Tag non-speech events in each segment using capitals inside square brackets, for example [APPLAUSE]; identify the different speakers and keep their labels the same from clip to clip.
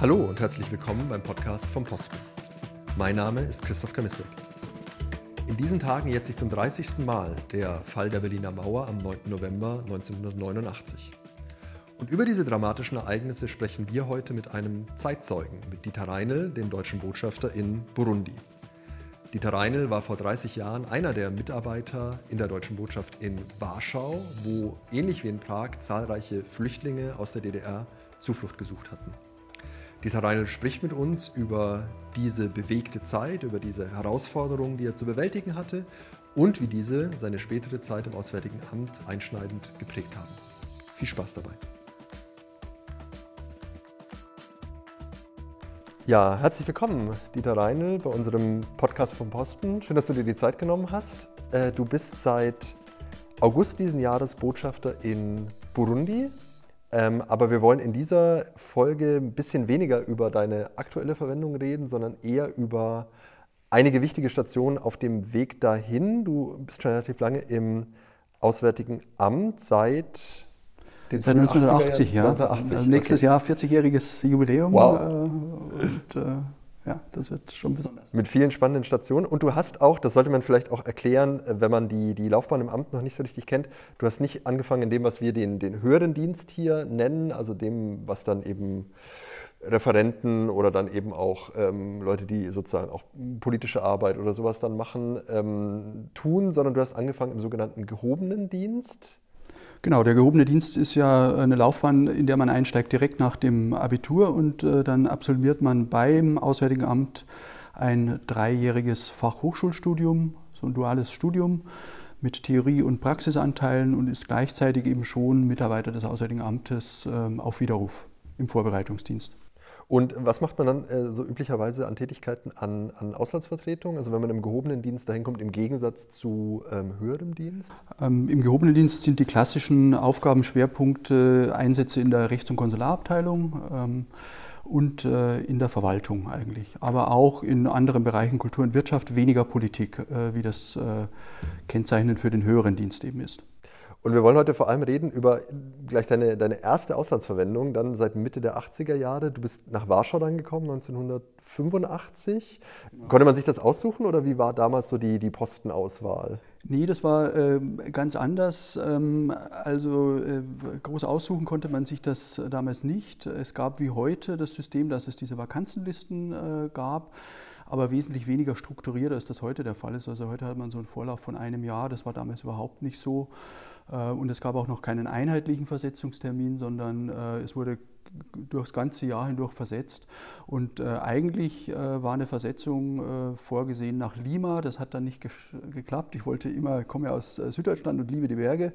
Speaker 1: Hallo und herzlich willkommen beim Podcast vom Posten. Mein Name ist Christoph Kamissek. In diesen Tagen jährt sich zum 30. Mal der Fall der Berliner Mauer am 9. November 1989. Und über diese dramatischen Ereignisse sprechen wir heute mit einem Zeitzeugen, mit Dieter Reinl, dem deutschen Botschafter in Burundi. Dieter Reinl war vor 30 Jahren einer der Mitarbeiter in der deutschen Botschaft in Warschau, wo ähnlich wie in Prag zahlreiche Flüchtlinge aus der DDR Zuflucht gesucht hatten. Dieter Reinl spricht mit uns über diese bewegte Zeit, über diese Herausforderungen, die er zu bewältigen hatte und wie diese seine spätere Zeit im Auswärtigen Amt einschneidend geprägt haben. Viel Spaß dabei. Ja, herzlich willkommen, Dieter Reinl, bei unserem Podcast vom Posten. Schön, dass du dir die Zeit genommen hast. Äh, du bist seit August diesen Jahres Botschafter in Burundi. Ähm, aber wir wollen in dieser Folge ein bisschen weniger über deine aktuelle Verwendung reden, sondern eher über einige wichtige Stationen auf dem Weg dahin. Du bist schon relativ lange im Auswärtigen Amt seit
Speaker 2: Seit 1980, ja. 1980, also nächstes okay. Jahr 40-jähriges Jubiläum.
Speaker 1: Wow.
Speaker 2: Äh, und äh, ja, das wird schon besonders.
Speaker 1: Mit vielen spannenden Stationen. Und du hast auch, das sollte man vielleicht auch erklären, äh, wenn man die, die Laufbahn im Amt noch nicht so richtig kennt, du hast nicht angefangen in dem, was wir den, den höheren Dienst hier nennen, also dem, was dann eben Referenten oder dann eben auch ähm, Leute, die sozusagen auch politische Arbeit oder sowas dann machen, ähm, tun, sondern du hast angefangen im sogenannten gehobenen Dienst.
Speaker 2: Genau, der gehobene Dienst ist ja eine Laufbahn, in der man einsteigt direkt nach dem Abitur und äh, dann absolviert man beim Auswärtigen Amt ein dreijähriges Fachhochschulstudium, so ein duales Studium mit Theorie- und Praxisanteilen und ist gleichzeitig eben schon Mitarbeiter des Auswärtigen Amtes ähm, auf Widerruf im Vorbereitungsdienst.
Speaker 1: Und was macht man dann äh, so üblicherweise an Tätigkeiten an, an Auslandsvertretungen? Also wenn man im gehobenen Dienst dahin kommt, im Gegensatz zu ähm, höherem Dienst?
Speaker 2: Ähm, Im gehobenen Dienst sind die klassischen Aufgabenschwerpunkte Einsätze in der Rechts- und Konsularabteilung. Ähm, und äh, in der Verwaltung eigentlich, aber auch in anderen Bereichen Kultur und Wirtschaft weniger Politik, äh, wie das äh, kennzeichnend für den höheren Dienst eben ist.
Speaker 1: Und wir wollen heute vor allem reden über gleich deine, deine erste Auslandsverwendung, dann seit Mitte der 80er Jahre. Du bist nach Warschau dann gekommen, 1985. Genau. Konnte man sich das aussuchen oder wie war damals so die, die Postenauswahl?
Speaker 2: Nee, das war äh, ganz anders. Ähm, also äh, groß aussuchen konnte man sich das damals nicht. Es gab wie heute das System, dass es diese Vakanzenlisten äh, gab aber wesentlich weniger strukturiert, als das heute der Fall ist. Also heute hat man so einen Vorlauf von einem Jahr, das war damals überhaupt nicht so. Äh, und es gab auch noch keinen einheitlichen Versetzungstermin, sondern äh, es wurde durchs ganze Jahr hindurch versetzt. Und äh, eigentlich war eine Versetzung vorgesehen nach Lima. Das hat dann nicht geklappt. Ich wollte immer, komme ja aus Süddeutschland und liebe die Berge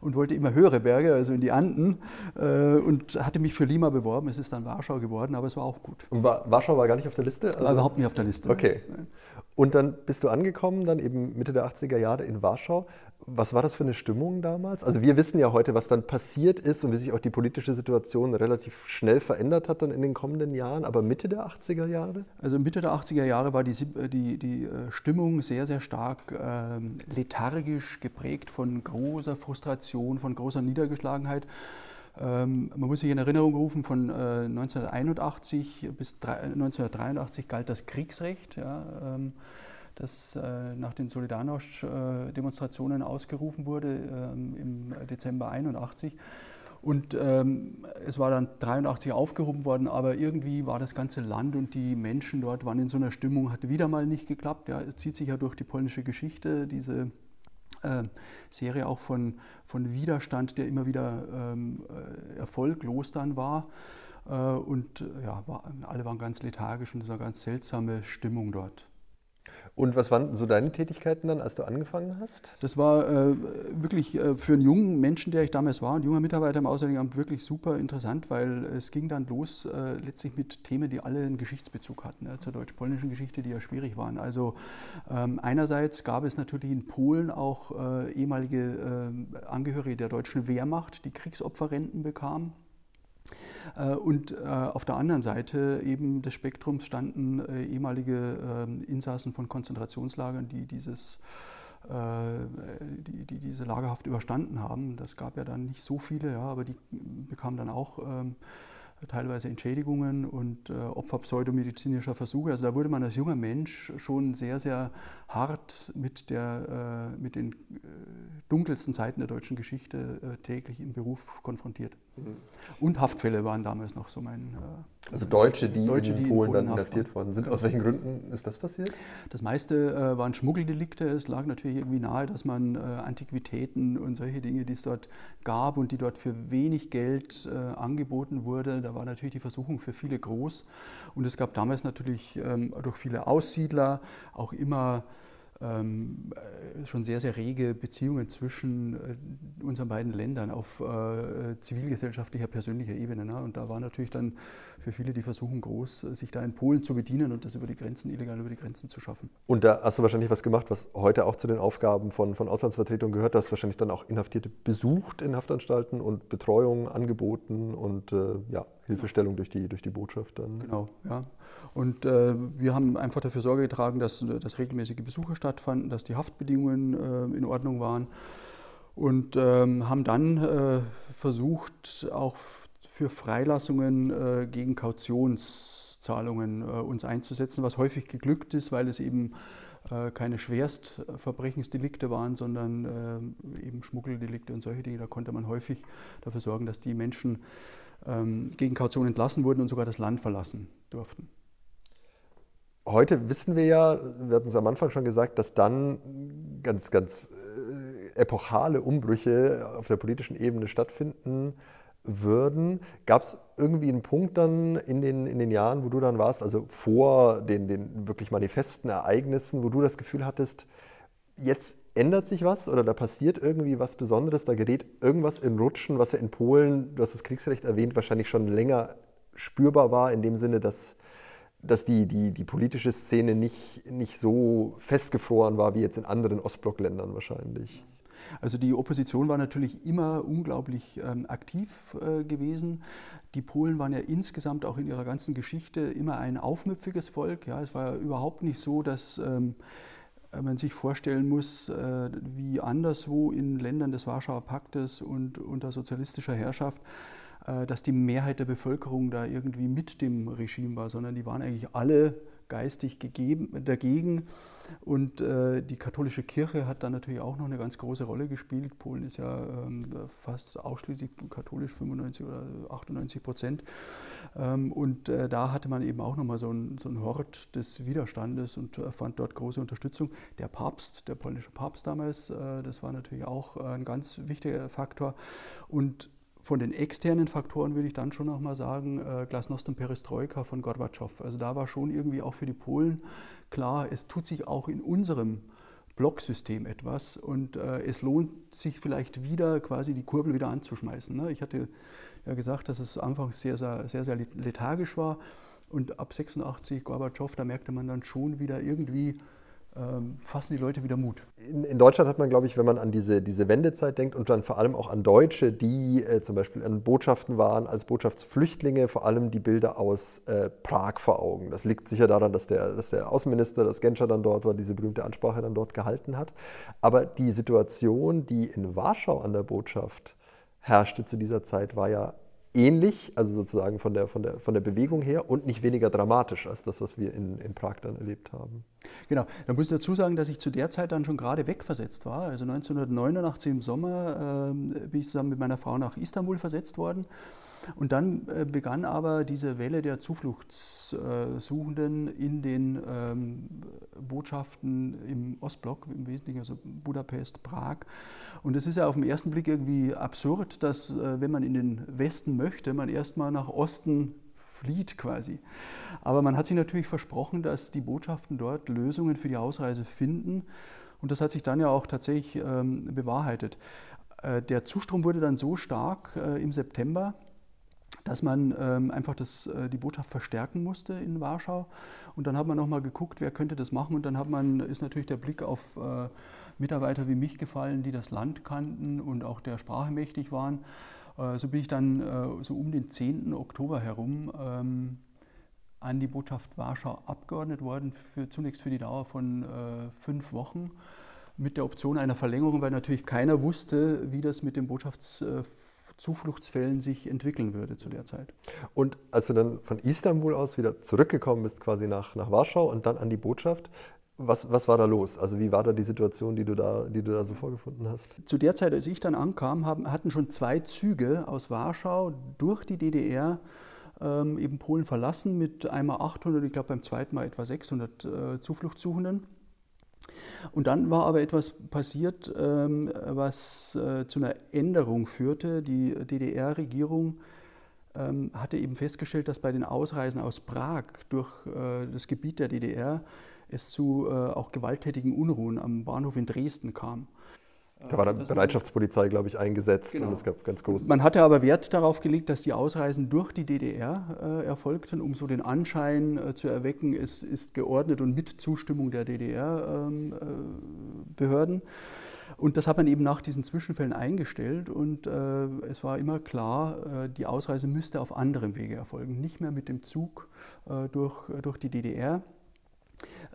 Speaker 2: und wollte immer höhere Berge, also in die Anden, und hatte mich für Lima beworben. Es ist dann Warschau geworden, aber es war auch gut.
Speaker 1: Und Warschau war gar nicht auf der Liste?
Speaker 2: Also war überhaupt nicht auf der Liste.
Speaker 1: Okay. Und dann bist du angekommen, dann eben Mitte der 80er Jahre in Warschau. Was war das für eine Stimmung damals? Also wir wissen ja heute, was dann passiert ist und wie sich auch die politische Situation relativ schnell verändert hat dann in den kommenden Jahren, aber Mitte der 80er Jahre?
Speaker 2: Also Mitte der 80er Jahre war die, die, die äh, Stimmung sehr, sehr stark äh, lethargisch geprägt von großer Frustration, von großer Niedergeschlagenheit. Ähm, man muss sich in Erinnerung rufen, von äh, 1981 bis 1983 galt das Kriegsrecht. Ja, ähm, das äh, nach den Solidarność-Demonstrationen ausgerufen wurde ähm, im Dezember 81. Und ähm, es war dann 83 aufgehoben worden, aber irgendwie war das ganze Land und die Menschen dort waren in so einer Stimmung, hat wieder mal nicht geklappt. Ja, es zieht sich ja durch die polnische Geschichte, diese äh, Serie auch von, von Widerstand, der immer wieder ähm, äh, erfolglos dann war. Äh, und ja, war, alle waren ganz lethargisch und es war eine ganz seltsame Stimmung dort.
Speaker 1: Und was waren so deine Tätigkeiten dann, als du angefangen hast?
Speaker 2: Das war äh, wirklich äh, für einen jungen Menschen, der ich damals war, ein junger Mitarbeiter im Auswärtigen Amt, wirklich super interessant, weil es ging dann los äh, letztlich mit Themen, die alle einen Geschichtsbezug hatten, ja, zur deutsch-polnischen Geschichte, die ja schwierig waren. Also ähm, einerseits gab es natürlich in Polen auch äh, ehemalige äh, Angehörige der deutschen Wehrmacht, die Kriegsopferrenten bekamen. Äh, und äh, auf der anderen Seite eben des Spektrums standen äh, ehemalige ähm, Insassen von Konzentrationslagern, die dieses die, die, diese Lagerhaft überstanden haben. Das gab ja dann nicht so viele, ja, aber die bekamen dann auch ähm, teilweise Entschädigungen und Opfer pseudomedizinischer Versuche. Also da wurde man als junger Mensch schon sehr, sehr hart mit, der, äh, mit den äh, dunkelsten Seiten der deutschen Geschichte äh, täglich im Beruf konfrontiert. Mhm. Und Haftfälle waren damals noch so mein.
Speaker 1: Also Deutsche, die, Deutsche, in, die Polen in Polen dann inhaftiert worden sind. Aus welchen Gründen ist das passiert?
Speaker 2: Das meiste waren Schmuggeldelikte. Es lag natürlich irgendwie nahe, dass man Antiquitäten und solche Dinge, die es dort gab und die dort für wenig Geld angeboten wurde, da war natürlich die Versuchung für viele groß. Und es gab damals natürlich ähm, durch viele Aussiedler auch immer schon sehr, sehr rege Beziehungen zwischen äh, unseren beiden Ländern auf äh, zivilgesellschaftlicher, persönlicher Ebene. Ne? Und da war natürlich dann für viele die Versuchung groß, sich da in Polen zu bedienen und das über die Grenzen, illegal über die Grenzen zu schaffen.
Speaker 1: Und da hast du wahrscheinlich was gemacht, was heute auch zu den Aufgaben von, von Auslandsvertretungen gehört. Du hast wahrscheinlich dann auch Inhaftierte besucht in Haftanstalten und Betreuung angeboten und äh, ja, Hilfestellung durch die, durch die Botschaft dann.
Speaker 2: Genau, ja. Und äh, wir haben einfach dafür Sorge getragen, dass, dass regelmäßige Besuche stattfanden, dass die Haftbedingungen äh, in Ordnung waren und ähm, haben dann äh, versucht, auch für Freilassungen äh, gegen Kautionszahlungen äh, uns einzusetzen, was häufig geglückt ist, weil es eben keine Schwerstverbrechensdelikte waren, sondern eben Schmuggeldelikte und solche Dinge. Da konnte man häufig dafür sorgen, dass die Menschen ähm, gegen Kaution entlassen wurden und sogar das Land verlassen durften.
Speaker 1: Heute wissen wir ja, wir hatten es am Anfang schon gesagt, dass dann ganz, ganz äh, epochale Umbrüche auf der politischen Ebene stattfinden würden. Gab es irgendwie einen Punkt dann in den, in den Jahren, wo du dann warst, also vor den, den wirklich manifesten Ereignissen, wo du das Gefühl hattest, jetzt ändert sich was oder da passiert irgendwie was Besonderes, da gerät irgendwas in Rutschen, was ja in Polen, du hast das Kriegsrecht erwähnt, wahrscheinlich schon länger spürbar war, in dem Sinne, dass, dass die, die, die politische Szene nicht, nicht so festgefroren war wie jetzt in anderen Ostblockländern wahrscheinlich.
Speaker 2: Also die Opposition war natürlich immer unglaublich ähm, aktiv äh, gewesen. Die Polen waren ja insgesamt auch in ihrer ganzen Geschichte immer ein aufmüpfiges Volk. Ja, es war ja überhaupt nicht so, dass ähm, man sich vorstellen muss, äh, wie anderswo in Ländern des Warschauer Paktes und unter sozialistischer Herrschaft, äh, dass die Mehrheit der Bevölkerung da irgendwie mit dem Regime war, sondern die waren eigentlich alle geistig gegeben, dagegen. Und äh, die katholische Kirche hat da natürlich auch noch eine ganz große Rolle gespielt. Polen ist ja ähm, fast ausschließlich katholisch, 95 oder 98 Prozent. Ähm, und äh, da hatte man eben auch nochmal so einen so Hort des Widerstandes und äh, fand dort große Unterstützung. Der Papst, der polnische Papst damals, äh, das war natürlich auch ein ganz wichtiger Faktor. Und von den externen Faktoren würde ich dann schon nochmal sagen, äh, Glasnost und Perestroika von Gorbatschow. Also da war schon irgendwie auch für die Polen klar, es tut sich auch in unserem Blocksystem etwas und äh, es lohnt sich vielleicht wieder quasi die Kurbel wieder anzuschmeißen. Ne? Ich hatte ja gesagt, dass es anfangs sehr, sehr, sehr, sehr lethargisch war und ab 86 Gorbatschow, da merkte man dann schon wieder irgendwie, fassen die Leute wieder Mut.
Speaker 1: In, in, Deutschland hat man, glaube ich, wenn man an diese, diese Wendezeit denkt und dann vor allem auch an Deutsche, die äh, zum Beispiel an Botschaften waren, als Botschaftsflüchtlinge, vor allem die Bilder aus äh, Prag vor Augen. Das liegt sicher daran, dass der, dass der Außenminister, das Genscher dann dort war, diese berühmte Ansprache dann dort gehalten hat. Aber die Situation, die in Warschau an der Botschaft herrschte zu dieser Zeit, war ja ähnlich, also sozusagen von der, von, der, von der Bewegung her und nicht weniger dramatisch als das, was wir in, in Prag dann erlebt haben.
Speaker 2: Genau, da muss ich dazu sagen, dass ich zu der Zeit dann schon gerade wegversetzt war. Also 1989 im Sommer äh, bin ich zusammen mit meiner Frau nach Istanbul versetzt worden. Und dann äh, begann aber diese Welle der Zufluchtssuchenden in den ähm, Botschaften im Ostblock, im Wesentlichen also Budapest, Prag. Und es ist ja auf den ersten Blick irgendwie absurd, dass äh, wenn man in den Westen möchte, man erstmal nach Osten flieht quasi. Aber man hat sich natürlich versprochen, dass die Botschaften dort Lösungen für die Ausreise finden. Und das hat sich dann ja auch tatsächlich ähm, bewahrheitet. Äh, der Zustrom wurde dann so stark äh, im September, dass man ähm, einfach das, äh, die Botschaft verstärken musste in Warschau. Und dann hat man nochmal geguckt, wer könnte das machen. Und dann hat man, ist natürlich der Blick auf äh, Mitarbeiter wie mich gefallen, die das Land kannten und auch der Sprache mächtig waren. Äh, so bin ich dann äh, so um den 10. Oktober herum ähm, an die Botschaft Warschau abgeordnet worden, für, zunächst für die Dauer von äh, fünf wochen mit der Option einer Verlängerung, weil natürlich keiner wusste, wie das mit dem Botschafts Zufluchtsfällen sich entwickeln würde zu der Zeit.
Speaker 1: Und als du dann von Istanbul aus wieder zurückgekommen bist, quasi nach, nach Warschau und dann an die Botschaft, was, was war da los? Also wie war da die Situation, die du da, die du da so vorgefunden hast?
Speaker 2: Zu der Zeit, als ich dann ankam, haben, hatten schon zwei Züge aus Warschau durch die DDR ähm, eben Polen verlassen mit einmal 800, ich glaube beim zweiten Mal etwa 600 äh, Zufluchtssuchenden. Und dann war aber etwas passiert, ähm, was äh, zu einer Änderung führte. Die DDR-Regierung ähm, hatte eben festgestellt, dass bei den Ausreisen aus Prag durch äh, das Gebiet der DDR es zu äh, auch gewalttätigen Unruhen am Bahnhof in Dresden kam.
Speaker 1: Da war die Bereitschaftspolizei, glaube ich, eingesetzt
Speaker 2: genau.
Speaker 1: und es gab ganz groß.
Speaker 2: Man hatte aber Wert darauf gelegt, dass die Ausreisen durch die DDR äh, erfolgten, um so den Anschein äh, zu erwecken, es ist geordnet und mit Zustimmung der DDR-Behörden. Ähm, äh, und das hat man eben nach diesen Zwischenfällen eingestellt und äh, es war immer klar, äh, die Ausreise müsste auf anderem Wege erfolgen, nicht mehr mit dem Zug äh, durch, durch die DDR.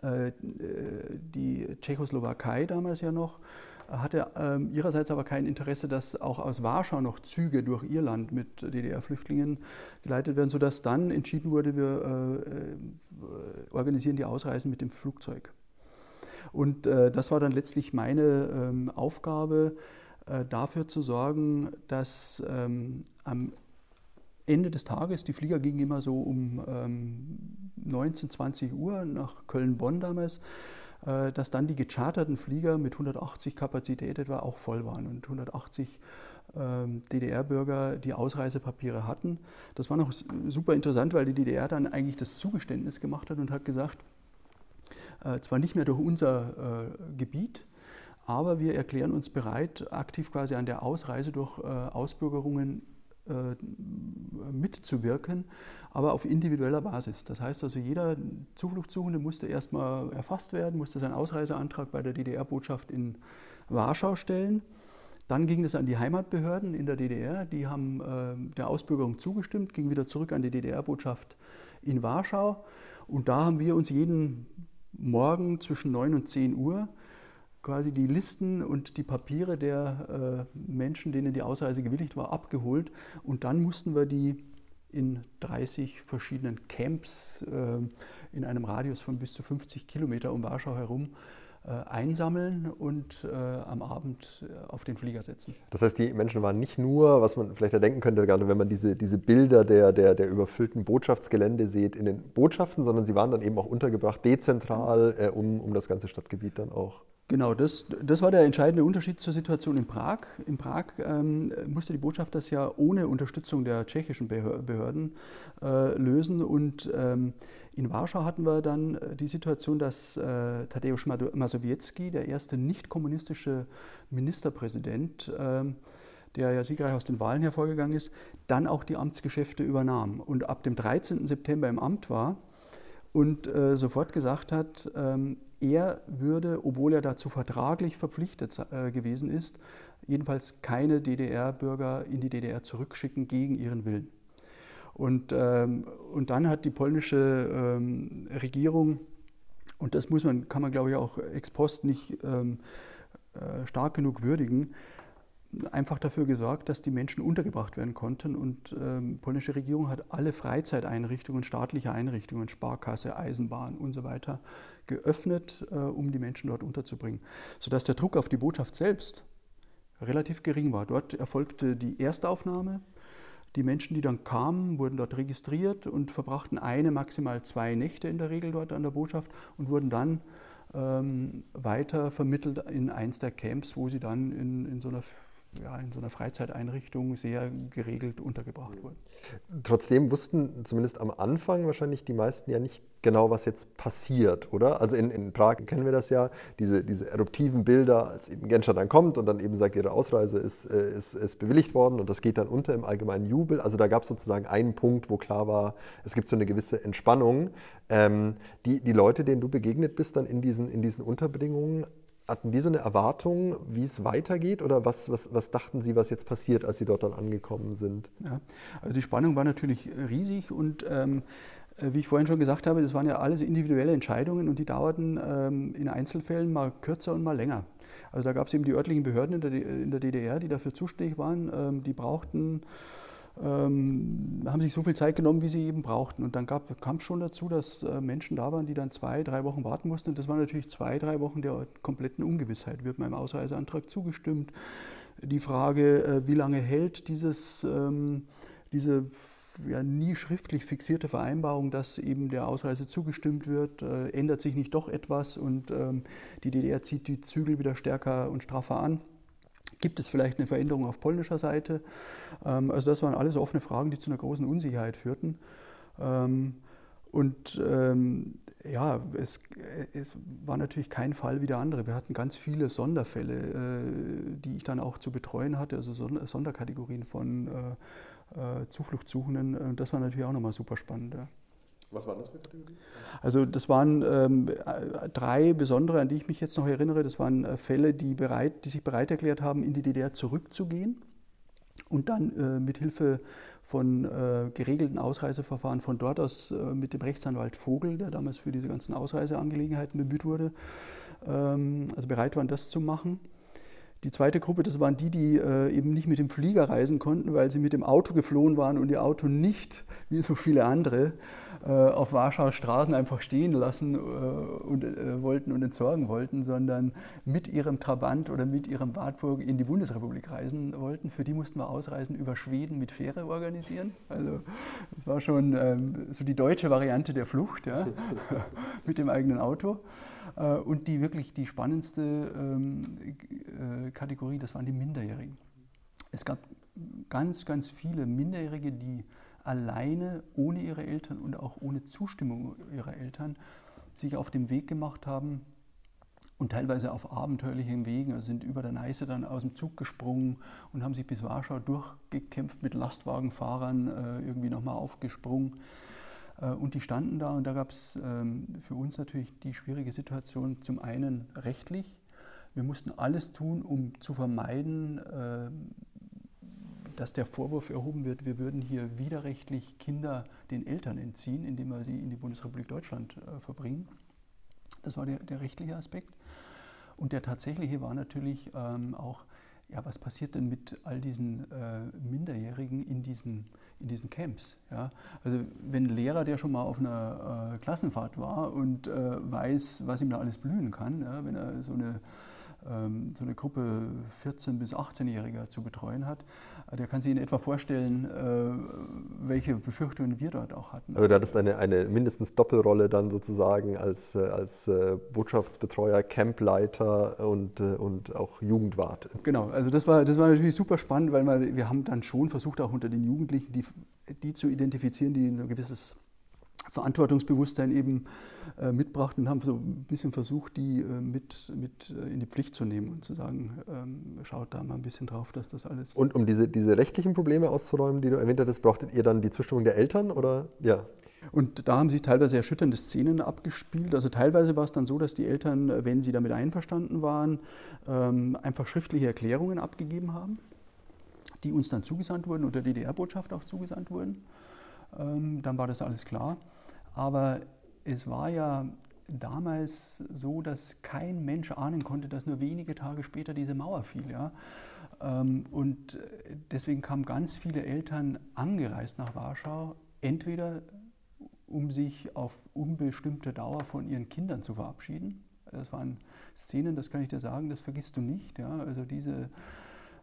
Speaker 2: Die Tschechoslowakei damals ja noch hatte ähm, ihrerseits aber kein Interesse, dass auch aus Warschau noch Züge durch ihr Land mit DDR-Flüchtlingen geleitet werden, sodass dann entschieden wurde, wir äh, äh, organisieren die Ausreisen mit dem Flugzeug. Und äh, das war dann letztlich meine ähm, Aufgabe, äh, dafür zu sorgen, dass ähm, am Ende des Tages, die Flieger gingen immer so um 19, ähm, 20 Uhr nach Köln-Bonn damals, dass dann die gecharterten Flieger mit 180 Kapazität etwa auch voll waren und 180 ähm, DDR-Bürger die Ausreisepapiere hatten. Das war noch super interessant, weil die DDR dann eigentlich das Zugeständnis gemacht hat und hat gesagt, äh, zwar nicht mehr durch unser äh, Gebiet, aber wir erklären uns bereit, aktiv quasi an der Ausreise durch Ausbürgerungen mitzuwirken, aber auf individueller Basis. Das heißt also, jeder Zufluchtssuchende musste erstmal erfasst werden, musste seinen Ausreiseantrag bei der DDR-Botschaft in Warschau stellen. Dann ging es an die Heimatbehörden in der DDR, die haben äh, der Ausbürgerung zugestimmt, ging wieder zurück an die DDR-Botschaft in Warschau. Und da haben wir uns jeden Morgen zwischen 9 und 10 Uhr quasi die Listen und die Papiere der äh, Menschen, denen die Ausreise gewilligt war, abgeholt. Und dann mussten wir die in 30 verschiedenen Camps äh, in einem Radius von bis zu 50 Kilometer um Warschau herum äh, einsammeln und äh, am Abend äh, auf den Flieger setzen.
Speaker 1: Das heißt, die Menschen waren nicht nur, was man vielleicht ja denken könnte, gerade wenn man diese, diese Bilder der, der, der überfüllten Botschaftsgelände sieht, in den Botschaften, sondern sie waren dann eben auch untergebracht, dezentral äh, um, um das ganze Stadtgebiet dann auch.
Speaker 2: Genau, das, das war der entscheidende Unterschied zur Situation in Prag. In Prag ähm, musste die Botschaft das ja ohne Unterstützung der tschechischen Behörden äh, lösen. Und ähm, in Warschau hatten wir dann äh, die Situation, dass äh, Tadeusz Mazowiecki, der erste nicht-kommunistische Ministerpräsident, äh, der ja siegreich aus den Wahlen hervorgegangen ist, dann auch die Amtsgeschäfte übernahm und ab dem 13. September im Amt war und äh, sofort gesagt hat, ähm, er würde, obwohl er dazu vertraglich verpflichtet äh, gewesen ist, jedenfalls keine DDR-Bürger in die DDR zurückschicken gegen ihren Willen. Und, ähm, und dann hat die polnische ähm, Regierung, und das muss man, kann man glaube ich auch ex post nicht ähm, äh, stark genug würdigen, einfach dafür gesorgt, dass die Menschen untergebracht werden konnten. Und ähm, die polnische Regierung hat alle Freizeiteinrichtungen, staatliche Einrichtungen, Sparkasse, Eisenbahn und so weiter geöffnet, äh, um die Menschen dort unterzubringen. Sodass der Druck auf die Botschaft selbst relativ gering war. Dort erfolgte die Erstaufnahme. Die Menschen, die dann kamen, wurden dort registriert und verbrachten eine, maximal zwei Nächte in der Regel dort an der Botschaft und wurden dann ähm, weiter vermittelt in eins der Camps, wo sie dann in, in so einer ja, in so einer Freizeiteinrichtung sehr geregelt untergebracht wurden.
Speaker 1: Trotzdem wussten zumindest am Anfang wahrscheinlich die meisten ja nicht genau, was jetzt passiert, oder? Also in, in Prag kennen wir das ja, diese, diese eruptiven Bilder, als eben Genscher dann kommt und dann eben sagt, ihre Ausreise ist, äh, ist, ist bewilligt worden und das geht dann unter im allgemeinen Jubel. Also da gab es sozusagen einen Punkt, wo klar war, es gibt so eine gewisse Entspannung. Ähm, die, die Leute, denen du begegnet bist dann in diesen, in diesen Unterbedingungen, hatten die so eine Erwartung, wie es weitergeht oder was, was, was dachten Sie, was jetzt passiert, als Sie dort dann angekommen sind?
Speaker 2: Ja, also die Spannung war natürlich riesig und ähm, äh, wie ich vorhin schon gesagt habe, das waren ja alles individuelle Entscheidungen und die dauerten ähm, in Einzelfällen mal kürzer und mal länger. Also da gab es eben die örtlichen Behörden in der, in der, DDR, die dafür zuständig waren. Ähm, die brauchten, ähm, haben sich so viel Zeit genommen, wie sie eben brauchten. Und dann kam es schon dazu, dass äh, Menschen da waren, die dann zwei, drei Wochen warten mussten. Und das waren natürlich zwei, drei Wochen der kompletten Ungewissheit. Wird meinem Ausreiseantrag zugestimmt? Die Frage, äh, wie lange hält dieses, ähm, diese ja, nie schriftlich fixierte Vereinbarung, dass eben der Ausreise zugestimmt wird, äh, ändert sich nicht doch etwas und ähm, die DDR zieht die Zügel wieder stärker und straffer an. Gibt es vielleicht eine Veränderung auf polnischer Seite? Ähm, also das waren alles offene Fragen, die zu einer großen Unsicherheit führten. Ähm, und ähm, ja, es, es, war natürlich kein Fall wie der andere. Wir hatten ganz viele Sonderfälle, äh, die ich dann auch zu betreuen hatte, also Sonderkategorien von äh, äh, Zufluchtssuchenden. Äh, das war natürlich auch nochmal super spannend. Ja.
Speaker 1: Was waren das für Kategorien?
Speaker 2: Also das waren ähm, äh, drei besondere, an die ich mich jetzt noch erinnere. Das waren äh, Fälle, die, bereit, die sich bereit erklärt haben, in die DDR zurückzugehen und dann äh, mit Hilfe von äh, geregelten Ausreiseverfahren von dort aus äh, mit dem Rechtsanwalt Vogel, der damals für diese ganzen Ausreiseangelegenheiten bemüht wurde, ähm, also bereit waren, das zu machen. Die zweite Gruppe, das waren die, die äh, eben nicht mit dem Flieger reisen konnten, weil sie mit dem Auto geflohen waren und ihr Auto nicht, wie so viele andere, auf Warschauer Straßen einfach stehen lassen äh, und, äh, wollten und entsorgen wollten, sondern mit ihrem Trabant oder mit ihrem Wartburg in die Bundesrepublik reisen wollten. Für die mussten wir Ausreisen über Schweden mit Fähre organisieren. Also das war schon ähm, so die deutsche Variante der Flucht ja, [LAUGHS] mit dem eigenen Auto. Äh, und die wirklich die spannendste ähm, äh, Kategorie, das waren die Minderjährigen. Es gab ganz, ganz viele Minderjährige, die alleine, ohne ihre Eltern und auch ohne Zustimmung ihrer Eltern, sich auf den Weg gemacht haben und teilweise auf abenteuerlichen Wegen, also sind über der Neiße dann aus dem Zug gesprungen und haben sich bis Warschau durchgekämpft mit Lastwagenfahrern, äh, irgendwie nochmal aufgesprungen. Äh, und die standen da und da gab es ähm, für uns natürlich die schwierige Situation, zum einen rechtlich. Wir mussten alles tun, um zu vermeiden, ähm, dass der Vorwurf erhoben wird, wir würden hier widerrechtlich Kinder den Eltern entziehen, indem wir sie in die Bundesrepublik Deutschland äh, verbringen. Das war der, der, rechtliche Aspekt. Und der tatsächliche war natürlich ähm, auch, ja, was passiert denn mit all diesen äh, Minderjährigen in diesen in diesen Camps. Ja? Also wenn ein Lehrer, der schon mal auf einer äh, Klassenfahrt war und äh, weiß, was ihm da alles blühen kann, ja? wenn er so eine, so eine Gruppe 14- bis 18-Jähriger zu betreuen hat, äh, der kann sich in etwa vorstellen, äh, welche Befürchtungen wir dort auch hatten.
Speaker 1: Also du hattest eine, eine mindestens Doppelrolle dann sozusagen als, äh, als Botschaftsbetreuer, Campleiter und, und auch Jugendwart.
Speaker 2: Genau, also das war, das war natürlich super spannend, weil wir, wir haben dann schon versucht, auch unter den Jugendlichen die die zu identifizieren, die ein gewisses Verantwortungsbewusstsein eben äh, mitbrachten und haben so ein bisschen versucht, die äh, mit, mit äh, in die Pflicht zu nehmen und zu sagen, ähm, schaut da mal ein bisschen drauf, dass das alles.
Speaker 1: Und um diese, diese rechtlichen Probleme auszuräumen, die du erwähnt hattest, brauchtet ihr dann die Zustimmung der Eltern oder ja?
Speaker 2: Und da haben sich teilweise erschütternde Szenen abgespielt. Also teilweise war es dann so, dass die Eltern, wenn sie damit einverstanden waren, ähm, einfach schriftliche Erklärungen abgegeben haben die uns dann zugesandt wurden, oder DDR-Botschaft auch zugesandt wurden. Ähm, dann war das alles klar. Aber es war ja damals so, dass kein Mensch ahnen konnte, dass nur wenige Tage später diese Mauer fiel. Ja? Ähm, und deswegen kamen ganz viele Eltern angereist nach Warschau, entweder um sich auf unbestimmte Dauer von ihren Kindern zu verabschieden. Das waren Szenen, das kann ich dir sagen, das vergisst du nicht. Ja? Also diese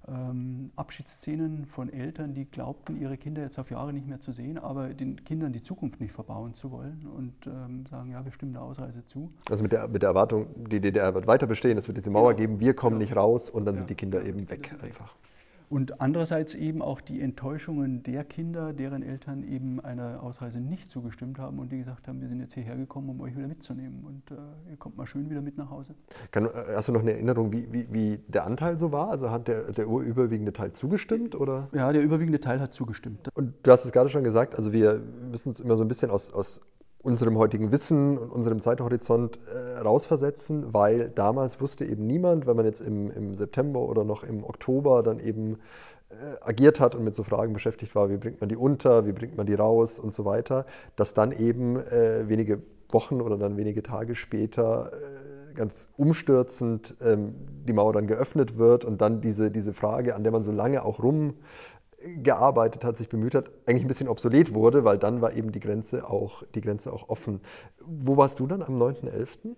Speaker 2: ähm, Abschiedsszenen von Eltern, die glaubten, ihre Kinder jetzt auf Jahre nicht mehr zu sehen, aber den Kindern die Zukunft nicht verbauen zu wollen und ähm, sagen, ja, wir stimmen der Ausreise zu.
Speaker 1: Also mit der, mit der Erwartung, die DDR wird weiter bestehen, es wird diese Mauer genau. geben, wir kommen genau. nicht raus und dann ja. sind die Kinder eben weg einfach.
Speaker 2: Und andererseits eben auch die Enttäuschungen der Kinder, deren Eltern eben einer Ausreise nicht zugestimmt haben und die gesagt haben, wir sind jetzt hierher gekommen, um euch wieder mitzunehmen und äh, ihr kommt mal schön wieder mit nach Hause.
Speaker 1: Kann, äh, hast du noch eine Erinnerung, wie, wie, wie, der Anteil so war? Also hat der, der überwiegende Teil zugestimmt? Oder?
Speaker 2: Ja, der überwiegende Teil hat zugestimmt.
Speaker 1: Und du hast es gerade schon gesagt, also wir müssen uns immer so ein bisschen aus, aus unserem heutigen Wissen und unserem Zeithorizont äh, rausversetzen, weil damals wusste eben niemand, wenn man jetzt im, im September oder noch im Oktober dann eben äh, agiert hat und mit so Fragen beschäftigt war, wie bringt man die unter, wie bringt man die raus und so weiter, dass dann eben äh, wenige Wochen oder dann wenige Tage später äh, ganz umstürzend ähm, die Mauer dann geöffnet wird und dann diese, diese Frage, an der man so lange auch rumgearbeitet hat, sich bemüht hat, eigentlich ein bisschen obsolet wurde, weil dann war eben die Grenze auch, die Grenze auch offen. Wo warst du dann am 9.11.?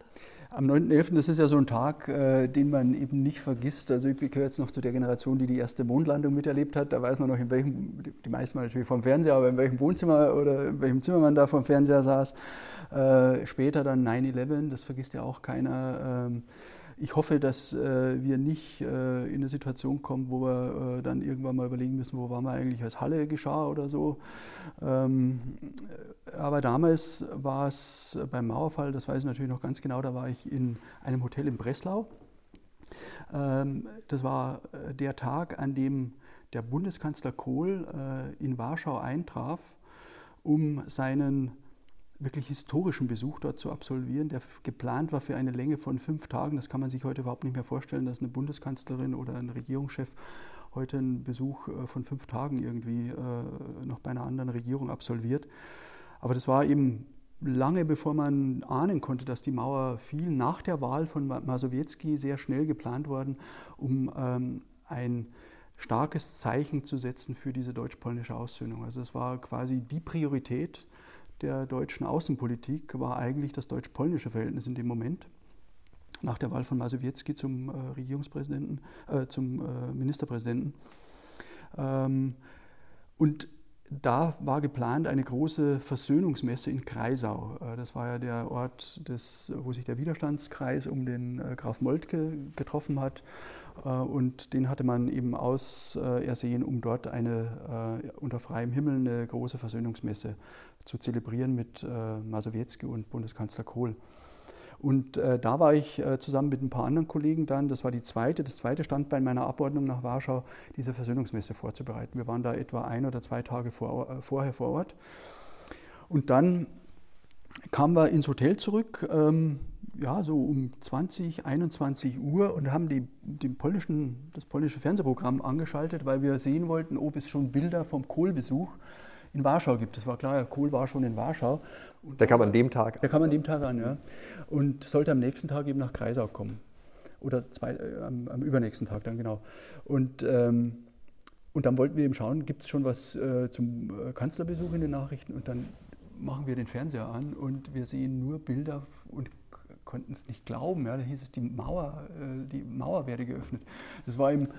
Speaker 2: Am 9.11., das ist ja so ein Tag, äh, den man eben nicht vergisst. Also ich gehöre jetzt noch zu der Generation, die die erste Mondlandung miterlebt hat. Da weiß man noch, in welchem, die meisten natürlich vom Fernseher, aber in welchem Wohnzimmer oder in welchem Zimmer man da vom Fernseher saß. Äh, später dann 9-11, das vergisst ja auch keiner. Ähm, ich hoffe, dass äh, wir nicht äh, in eine Situation kommen, wo wir äh, dann irgendwann mal überlegen müssen, wo waren wir eigentlich, als Halle geschah oder so. Ähm, aber damals war es beim Mauerfall, das weiß ich natürlich noch ganz genau, da war ich in einem Hotel in Breslau. Ähm, das war äh, der Tag, an dem der Bundeskanzler Kohl äh, in Warschau eintraf, um seinen wirklich historischen Besuch dort zu absolvieren, der geplant war für eine Länge von fünf Tagen. Das kann man sich heute überhaupt nicht mehr vorstellen, dass eine Bundeskanzlerin oder ein Regierungschef heute einen Besuch äh, von fünf Tagen irgendwie äh, noch bei einer anderen Regierung absolviert. Aber das war eben lange bevor man ahnen konnte, dass die Mauer fiel, nach der Wahl von Masowiecki sehr schnell geplant worden, um ähm, ein starkes Zeichen zu setzen für diese deutsch-polnische Aussöhnung. Also es war quasi die Priorität der deutschen Außenpolitik war eigentlich das deutsch-polnische Verhältnis in dem Moment. Nach der Wahl von Masowiecki zum äh, Regierungspräsidenten, äh, zum äh, Ministerpräsidenten. Ähm, und da war geplant eine große Versöhnungsmesse in Kreisau. Äh, das war ja der Ort, des, wo sich der Widerstandskreis um den Graf Moltke getroffen hat. Äh, und den hatte man eben ausersehen, um dort eine unter freiem Himmel eine große Versöhnungsmesse zu zelebrieren mit äh, Masowiecki und Bundeskanzler Kohl. Und äh, da war ich äh, zusammen mit ein paar anderen Kollegen dann, das war die zweite, das zweite Standbein meiner Abordnung nach Warschau, diese Versöhnungsmesse vorzubereiten. Wir waren da etwa ein oder zwei Tage vor, äh, vorher vor Ort. Und dann kamen wir ins Hotel zurück, ähm, ja, so um 20, 21 Uhr und haben die, die polnischen, das polnische Fernsehprogramm angeschaltet, weil wir sehen wollten, ob es schon Bilder vom Kohlbesuch in Warschau gibt. Das war klar, Kohl war schon in Warschau.
Speaker 1: Und der kam an dem Tag
Speaker 2: Der kam an dem Tag an, ja. Und sollte am nächsten Tag eben nach Kreisau kommen. Oder zwei, äh, am, am, übernächsten Tag dann, genau. Und, ähm, und dann wollten wir eben schauen, gibt es schon was äh, zum äh, Kanzlerbesuch in den Nachrichten? Und dann machen wir den Fernseher an und wir sehen nur Bilder und konnten es nicht glauben. Ja. Da hieß es, die Mauer, äh, die Mauer werde geöffnet. Das war eben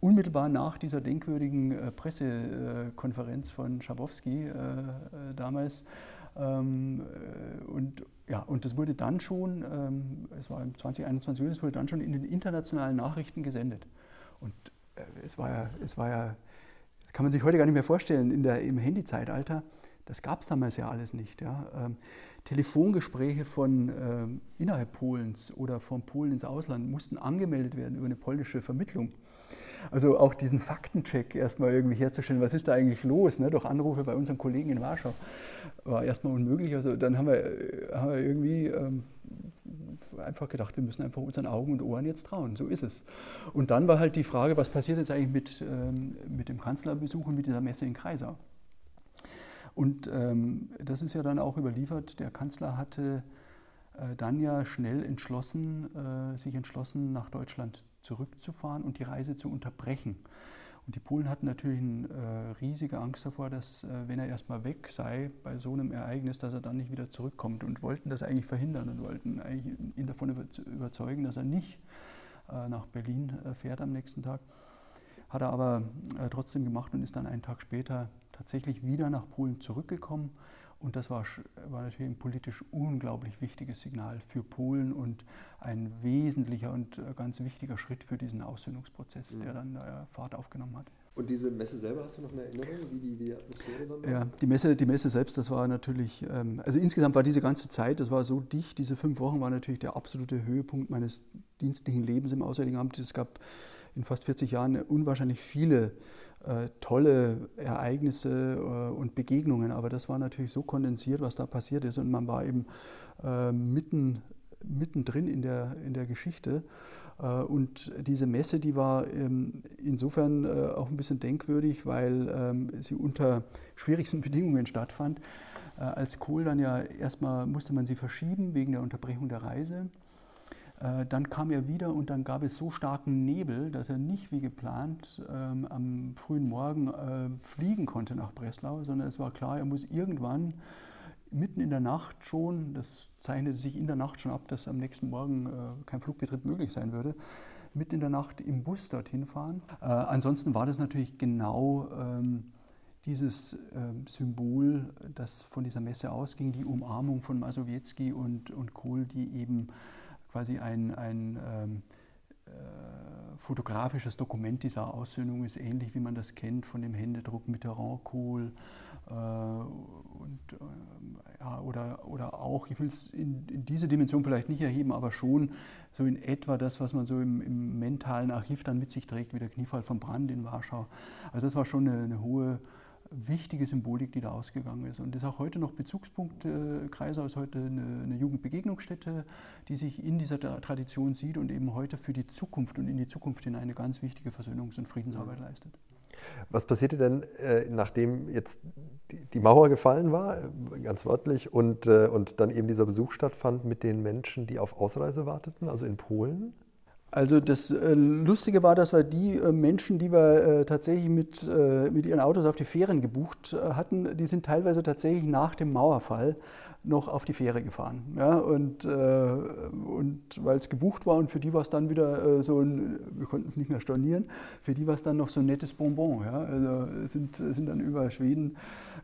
Speaker 2: unmittelbar nach dieser denkwürdigen äh, Pressekonferenz von Schabowski äh, damals. Ähm, und, ja, und das wurde dann schon, ähm, es war im 2021, das wurde dann schon in den internationalen Nachrichten gesendet. Und es war ja, es war ja, das kann man sich heute gar nicht mehr vorstellen, in der, im Handyzeitalter, das gab es damals ja alles nicht. Ja. Telefongespräche von ähm, innerhalb Polens oder von Polen ins Ausland mussten angemeldet werden über eine polnische Vermittlung. Also auch diesen Faktencheck erstmal irgendwie herzustellen, was ist da eigentlich los? Ne? Durch Anrufe bei unseren Kollegen in Warschau war erstmal unmöglich. Also dann haben wir, haben wir irgendwie ähm, einfach gedacht, wir müssen einfach unseren Augen und Ohren jetzt trauen. So ist es. Und dann war halt die Frage, was passiert jetzt eigentlich mit, ähm, mit dem Kanzlerbesuch und mit dieser Messe in Kreisau? Und ähm, das ist ja dann auch überliefert. Der Kanzler hatte äh, dann ja schnell entschlossen, äh, sich entschlossen, nach Deutschland zurückzufahren und die Reise zu unterbrechen. Und die Polen hatten natürlich eine äh, riesige Angst davor, dass, äh, wenn er erstmal weg sei bei so einem Ereignis, dass er dann nicht wieder zurückkommt und wollten das eigentlich verhindern und wollten ihn davon überzeugen, dass er nicht äh, nach Berlin äh, fährt am nächsten Tag. Hat er aber äh, trotzdem gemacht und ist dann einen Tag später tatsächlich wieder nach Polen zurückgekommen und das war, war, natürlich ein politisch unglaublich wichtiges Signal für Polen und ein wesentlicher und äh, ganz wichtiger Schritt für diesen Aussöhnungsprozess, mhm. der dann äh, Fahrt aufgenommen hat.
Speaker 1: Und diese Messe selber, hast du noch eine Erinnerung, wie die, wie die Atmosphäre dann war?
Speaker 2: Ja, die Messe, die Messe selbst, das war natürlich, ähm, also insgesamt war diese ganze Zeit, das war so dicht, diese fünf Wochen war natürlich der absolute Höhepunkt meines dienstlichen Lebens im Auswärtigen Amt. Es gab in fast 40 Jahren unwahrscheinlich viele äh, tolle Ereignisse äh, und Begegnungen, aber das war natürlich so kondensiert, was da passiert ist und man war eben äh, mitten, mittendrin in der, in der Geschichte. Äh, und diese Messe, die war ähm, insofern äh, auch ein bisschen denkwürdig, weil ähm, sie unter schwierigsten [LAUGHS] Bedingungen stattfand. Als Kohl dann ja erstmal musste man sie verschieben wegen der Unterbrechung der Reise. Äh, dann kam er wieder und dann gab es so starken Nebel, dass er nicht wie geplant ähm, am frühen Morgen äh, fliegen konnte nach Breslau, sondern es war klar, er muss irgendwann mitten in der Nacht schon, das zeichnete sich in der Nacht schon ab, dass am nächsten Morgen äh, kein Flugbetrieb möglich sein würde, mitten in der Nacht im Bus dorthin fahren. Äh, ansonsten war das natürlich genau ähm, dieses äh, Symbol, das von dieser Messe ausging, die Umarmung von Masowiecki und, und Kohl, die eben quasi ein, ein ähm, äh, fotografisches Dokument dieser Aussöhnung ist, ähnlich wie man das kennt von dem Händedruck Mitterrand-Kohl. Äh, und, äh, ja, oder, oder auch, ich will es in, in, diese Dimension vielleicht nicht erheben, aber schon so in etwa das, was man so im, im mentalen Archiv dann mit sich trägt, wie der Kniefall von Brand in Warschau. Also das war schon eine, eine hohe wichtige Symbolik, die da ausgegangen ist. Und das ist auch heute noch Bezugspunkt. Äh, Kreisau ist heute eine, eine, Jugendbegegnungsstätte, die sich in dieser Tradition sieht und eben heute für die Zukunft und in die Zukunft hinein eine ganz wichtige Versöhnungs- und Friedensarbeit leistet.
Speaker 1: Was passierte denn, äh, nachdem jetzt die, die, Mauer gefallen war, äh, ganz wörtlich, und, äh, und dann eben dieser Besuch stattfand mit den Menschen, die auf Ausreise warteten, also in Polen?
Speaker 2: Also das äh, Lustige war, dass wir die äh, Menschen, die wir äh, tatsächlich mit, mit ihren Autos auf die Fähren gebucht hatten, die sind teilweise tatsächlich nach dem Mauerfall noch auf die Fähre gefahren. Ja, und, und weil es gebucht war und für die war es dann wieder so ein, wir konnten es nicht mehr stornieren, für die war es dann noch so ein nettes Bonbon. Ja, also sind, sind dann über Schweden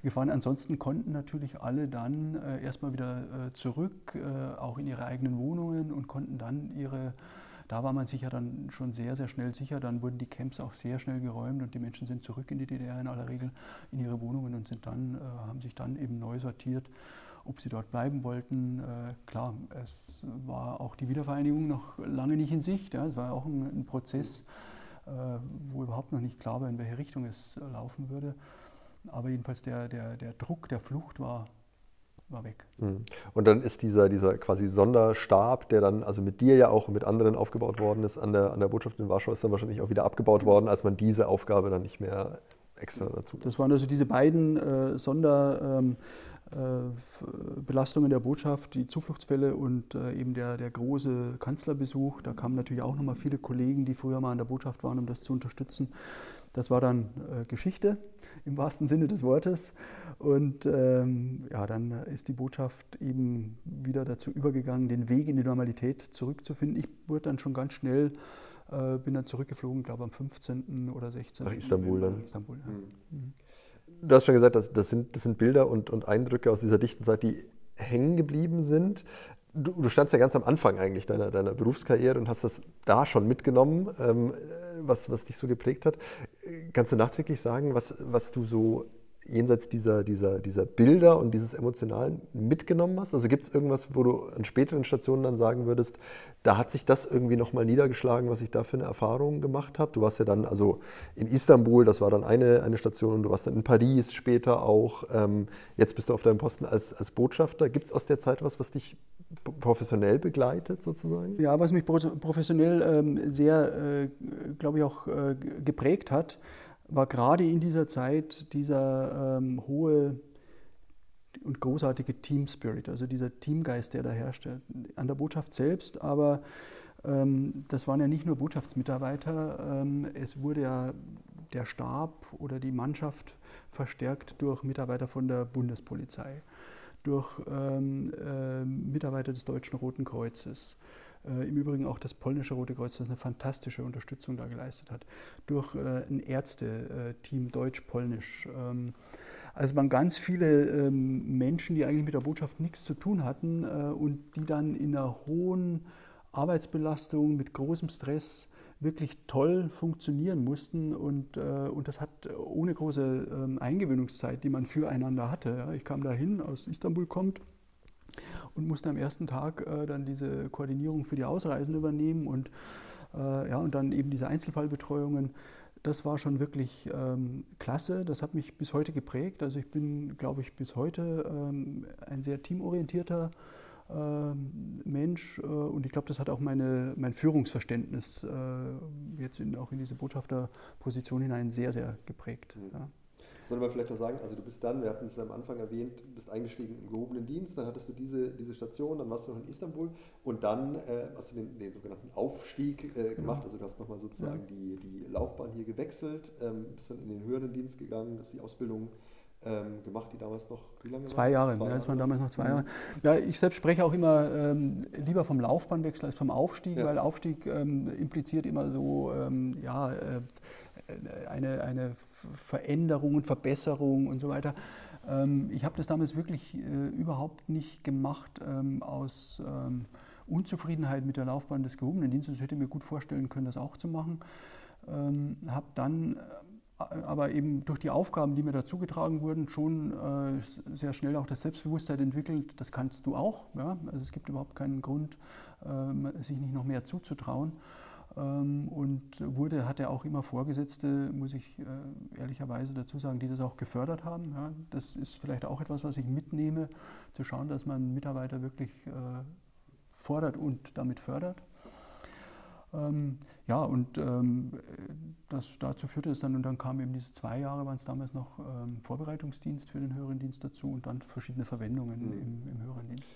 Speaker 2: gefahren. Ansonsten konnten natürlich alle dann erstmal wieder zurück, auch in ihre eigenen Wohnungen und konnten dann ihre da war man sich ja dann schon sehr, sehr schnell sicher. Dann wurden die Camps auch sehr schnell geräumt und die Menschen sind zurück in die DDR in aller Regel in ihre Wohnungen und sind dann, äh, haben sich dann eben neu sortiert, ob sie dort bleiben wollten. Äh, klar, es war auch die Wiedervereinigung noch lange nicht in Sicht. Ja. Es war auch ein, ein Prozess, äh, wo überhaupt noch nicht klar war, in welche Richtung es laufen würde. Aber jedenfalls der, der, der Druck der Flucht war war weg.
Speaker 1: Mhm. Und dann ist dieser, dieser quasi Sonderstab, der dann also mit dir ja auch und mit anderen aufgebaut worden ist, an der, an der Botschaft in Warschau, ist dann wahrscheinlich auch wieder abgebaut worden, als man diese Aufgabe dann nicht mehr extra dazu.
Speaker 2: Das waren also diese beiden äh, Sonderbelastungen ähm, äh, der Botschaft, die Zufluchtsfälle und äh, eben der, der große Kanzlerbesuch. Da kamen natürlich auch nochmal viele Kollegen, die früher mal an der Botschaft waren, um das zu unterstützen. Das war dann äh, Geschichte im wahrsten Sinne des Wortes. Und ähm, ja, dann ist die Botschaft eben wieder dazu übergegangen, den Weg in die Normalität zurückzufinden. Ich wurde dann schon ganz schnell, äh, bin dann zurückgeflogen, glaube am 15. oder 16.
Speaker 1: Nach Istanbul dann. Istanbul, ja. Mhm. Du hast schon gesagt, das, das, sind, das sind Bilder und, und Eindrücke aus dieser dichten Zeit, die hängen geblieben sind. Du, du, standst ja ganz am Anfang eigentlich deiner, deiner Berufskarriere und hast das da schon mitgenommen. Ähm, was, was dich so geprägt hat. Kannst du nachträglich sagen, was, was du so jenseits dieser, dieser, dieser Bilder und dieses Emotionalen mitgenommen hast? Also gibt es irgendwas, wo du an späteren Stationen dann sagen würdest, da hat sich das irgendwie nochmal niedergeschlagen, was ich da für eine Erfahrung gemacht habe? Du warst ja dann also in Istanbul, das war dann eine, eine Station, du warst dann in Paris später auch. Ähm, jetzt bist du auf deinem Posten als, als Botschafter. Gibt es aus der Zeit was, was dich professionell begleitet sozusagen?
Speaker 2: Ja, was mich professionell ähm, sehr, äh, glaube ich, auch äh, geprägt hat, war gerade in dieser Zeit dieser ähm, hohe und großartige Team Spirit, also dieser Teamgeist, der da herrschte, an der Botschaft selbst, aber ähm, das waren ja nicht nur Botschaftsmitarbeiter, ähm, es wurde ja der Stab oder die Mannschaft verstärkt durch Mitarbeiter von der Bundespolizei, durch ähm, äh, Mitarbeiter des Deutschen Roten Kreuzes, äh, Im Übrigen auch das polnische Rote Kreuz, das eine fantastische Unterstützung da geleistet hat, durch äh, ein Ärzte-Team Deutsch-Polnisch. Ähm, also waren ganz viele ähm, Menschen, die eigentlich mit der Botschaft nichts zu tun hatten äh, und die dann in einer hohen Arbeitsbelastung, mit großem Stress wirklich toll funktionieren mussten und, äh, und das hat ohne große ähm, Eingewöhnungszeit, die man füreinander hatte. Ja. Ich kam dahin, aus Istanbul kommt, und musste am ersten Tag äh, dann diese Koordinierung für die Ausreisen übernehmen und, äh, ja, und dann eben diese Einzelfallbetreuungen. Das war schon wirklich ähm, klasse. Das hat mich bis heute geprägt. Also ich bin, glaube ich, bis heute ähm, ein sehr teamorientierter ähm, Mensch äh, und ich glaube, das hat auch meine, mein Führungsverständnis äh, jetzt in, auch in diese Botschafterposition hinein sehr, sehr geprägt. Mhm. Ja.
Speaker 1: Sollen wir vielleicht noch sagen, also du bist dann, wir hatten es am Anfang erwähnt, bist eingestiegen im gehobenen Dienst, dann hattest du diese, diese Station, dann warst du noch in Istanbul und dann äh, hast du den, den sogenannten Aufstieg äh, genau. gemacht. Also du hast nochmal sozusagen die, die Laufbahn hier gewechselt, ähm, bist dann in den höheren Dienst gegangen, hast die Ausbildung ähm, gemacht, die damals noch, wie lange
Speaker 2: Zwei Jahre, zwei ja, das waren damals noch zwei mhm. Jahre. Ja, ich selbst spreche auch immer ähm, lieber vom Laufbahnwechsel als vom Aufstieg, ja. weil Aufstieg ähm, impliziert immer so, ähm, ja, äh, eine, eine Veränderung und Verbesserung und so weiter. Ähm, ich habe das damals wirklich äh, überhaupt nicht gemacht ähm, aus Unzufriedenheit mit der Laufbahn des gehobenen Dienstes. Ich hätte mir gut vorstellen können, das auch zu machen. habe dann aber eben durch die Aufgaben, die mir da zugetragen wurden, schon äh, sehr schnell auch das Selbstbewusstsein entwickelt, das kannst du auch. Ja? Also es gibt überhaupt keinen Grund, ähm, sich nicht noch mehr zuzutrauen. Ähm, und wurde, hatte auch immer Vorgesetzte, muss ich äh, ehrlicherweise dazu sagen, die das auch gefördert haben. Ja? Das ist vielleicht auch etwas, was ich mitnehme, zu schauen, dass man Mitarbeiter wirklich äh, fordert und damit fördert. Ähm, ja, und ähm, das, dazu führte es dann, und dann kamen eben diese zwei Jahre, waren es damals noch ähm, Vorbereitungsdienst für den höheren Dienst dazu und dann verschiedene Verwendungen mhm. im, im, höheren Dienst.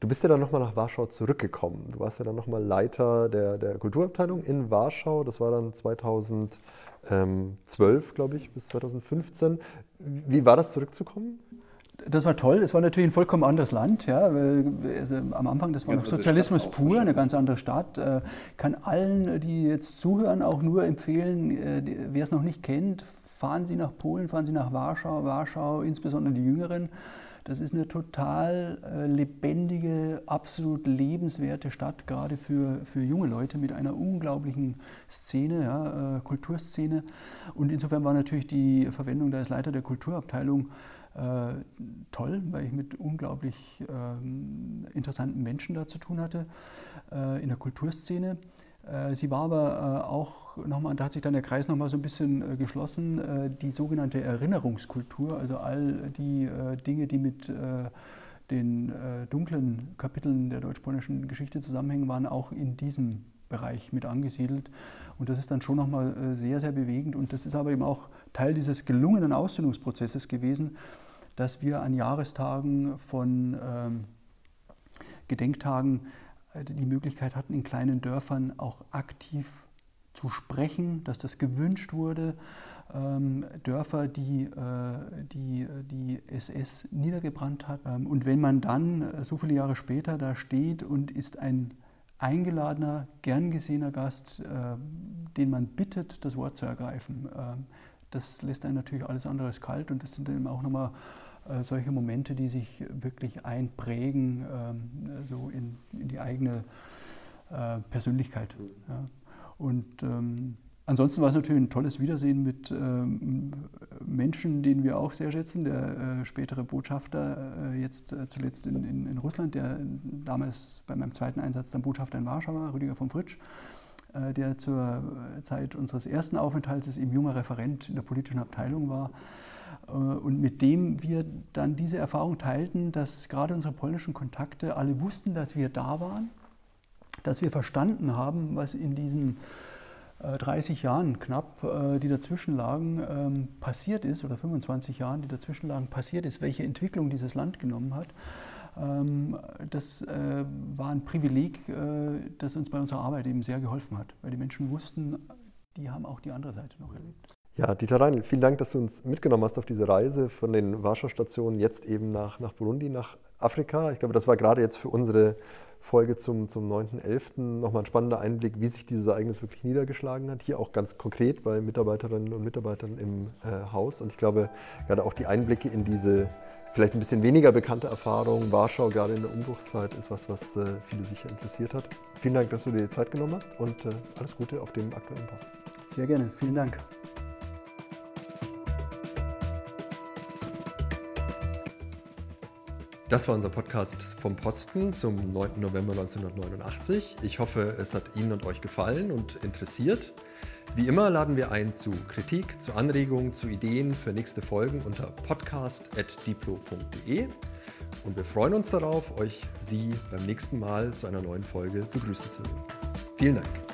Speaker 1: Du bist ja dann nochmal nach Warschau zurückgekommen. Du warst ja dann nochmal Leiter der, der Kulturabteilung in Warschau. Das war dann 2012, glaube ich, bis 2015. Wie war das zurückzukommen?
Speaker 2: Das war toll. Es war natürlich ein vollkommen anderes Land. Ja. Also am Anfang, das war noch Sozialismus pur, eine ganz andere Stadt. Ich äh, kann allen, die jetzt zuhören, auch nur empfehlen, äh, wer es noch nicht kennt, fahren Sie nach Polen, fahren Sie nach Warschau. Warschau, insbesondere die Jüngeren. Das ist eine total äh, lebendige, absolut lebenswerte Stadt, gerade für, für junge Leute mit einer unglaublichen Szene, ja, Kulturszene. Und insofern war natürlich die Verwendung da als Leiter der Kulturabteilung toll, weil ich mit unglaublich ähm, interessanten Menschen da zu tun hatte äh, in der Kulturszene. Äh, sie war aber äh, auch nochmal, da hat sich dann der Kreis nochmal so ein bisschen äh, geschlossen, äh, die sogenannte Erinnerungskultur, also all die Dinge, die mit den dunklen Kapiteln der deutsch-polnischen Geschichte zusammenhängen, waren auch in diesem Bereich mit angesiedelt. Und das ist dann schon nochmal sehr, sehr bewegend. Und das ist aber eben auch Teil dieses gelungenen Aussöhnungsprozesses gewesen, dass wir an Jahrestagen von ähm, Gedenktagen äh, die Möglichkeit hatten, in kleinen Dörfern auch aktiv zu sprechen, dass das gewünscht wurde. Ähm, Dörfer, die, äh, die die SS niedergebrannt hat. Ähm, und wenn man dann äh, so viele Jahre später da steht und ist ein eingeladener, gern gesehener Gast, äh, den man bittet, das Wort zu ergreifen, ähm, das lässt einen natürlich alles andere kalt und das sind eben auch nochmal äh, solche Momente, die sich wirklich einprägen, ähm, so in, in die eigene äh, Persönlichkeit. Ja. Und ähm, ansonsten war es natürlich ein tolles Wiedersehen mit ähm, Menschen, den wir auch sehr schätzen. Der äh, spätere Botschafter, äh, jetzt äh, zuletzt in, in, in, Russland, der damals bei meinem zweiten Einsatz dann Botschafter in Warschau war, Rüdiger von Fritsch, äh, der zur Zeit unseres ersten Aufenthalts eben junger Referent in der politischen Abteilung war. Äh, und mit dem wir dann diese Erfahrung teilten, dass gerade unsere polnischen Kontakte alle wussten, dass wir da waren, dass wir verstanden haben, was in diesen 30 äh, Jahren knapp, äh, die dazwischen lagen, ähm, passiert ist, oder 25 Jahren, die dazwischen lagen, passiert ist, welche Entwicklung dieses Land genommen hat. Ähm, das war ein Privileg, das uns bei unserer Arbeit eben sehr geholfen hat, weil die Menschen wussten, die haben auch die andere Seite noch erlebt.
Speaker 1: Ja, Dieter Reinl, vielen Dank, dass du uns mitgenommen hast auf diese Reise von den Warschau-Stationen jetzt eben nach, nach Burundi, nach Afrika. Ich glaube, das war gerade jetzt für unsere Folge zum, zum 9.11. nochmal ein spannender Einblick, wie sich dieses Ereignis wirklich niedergeschlagen hat. Hier auch ganz konkret bei Mitarbeiterinnen und Mitarbeitern im äh, Haus. Und ich glaube, gerade auch die Einblicke in diese vielleicht ein bisschen weniger bekannte Erfahrung, Warschau gerade in der Umbruchszeit, ist was, was äh, viele sicher interessiert hat. Vielen Dank, dass du dir die Zeit genommen hast und äh, alles Gute auf dem aktuellen Pass.
Speaker 2: Sehr gerne, vielen Dank.
Speaker 1: Das war unser Podcast vom Posten zum 9. November 1989. Ich hoffe, es hat Ihnen und euch gefallen und interessiert. Wie immer laden wir ein zu Kritik, zu Anregungen, zu Ideen für nächste Folgen unter podcast.diplo.de und wir freuen uns darauf, euch Sie beim nächsten Mal zu einer neuen Folge begrüßen zu dürfen. Vielen Dank.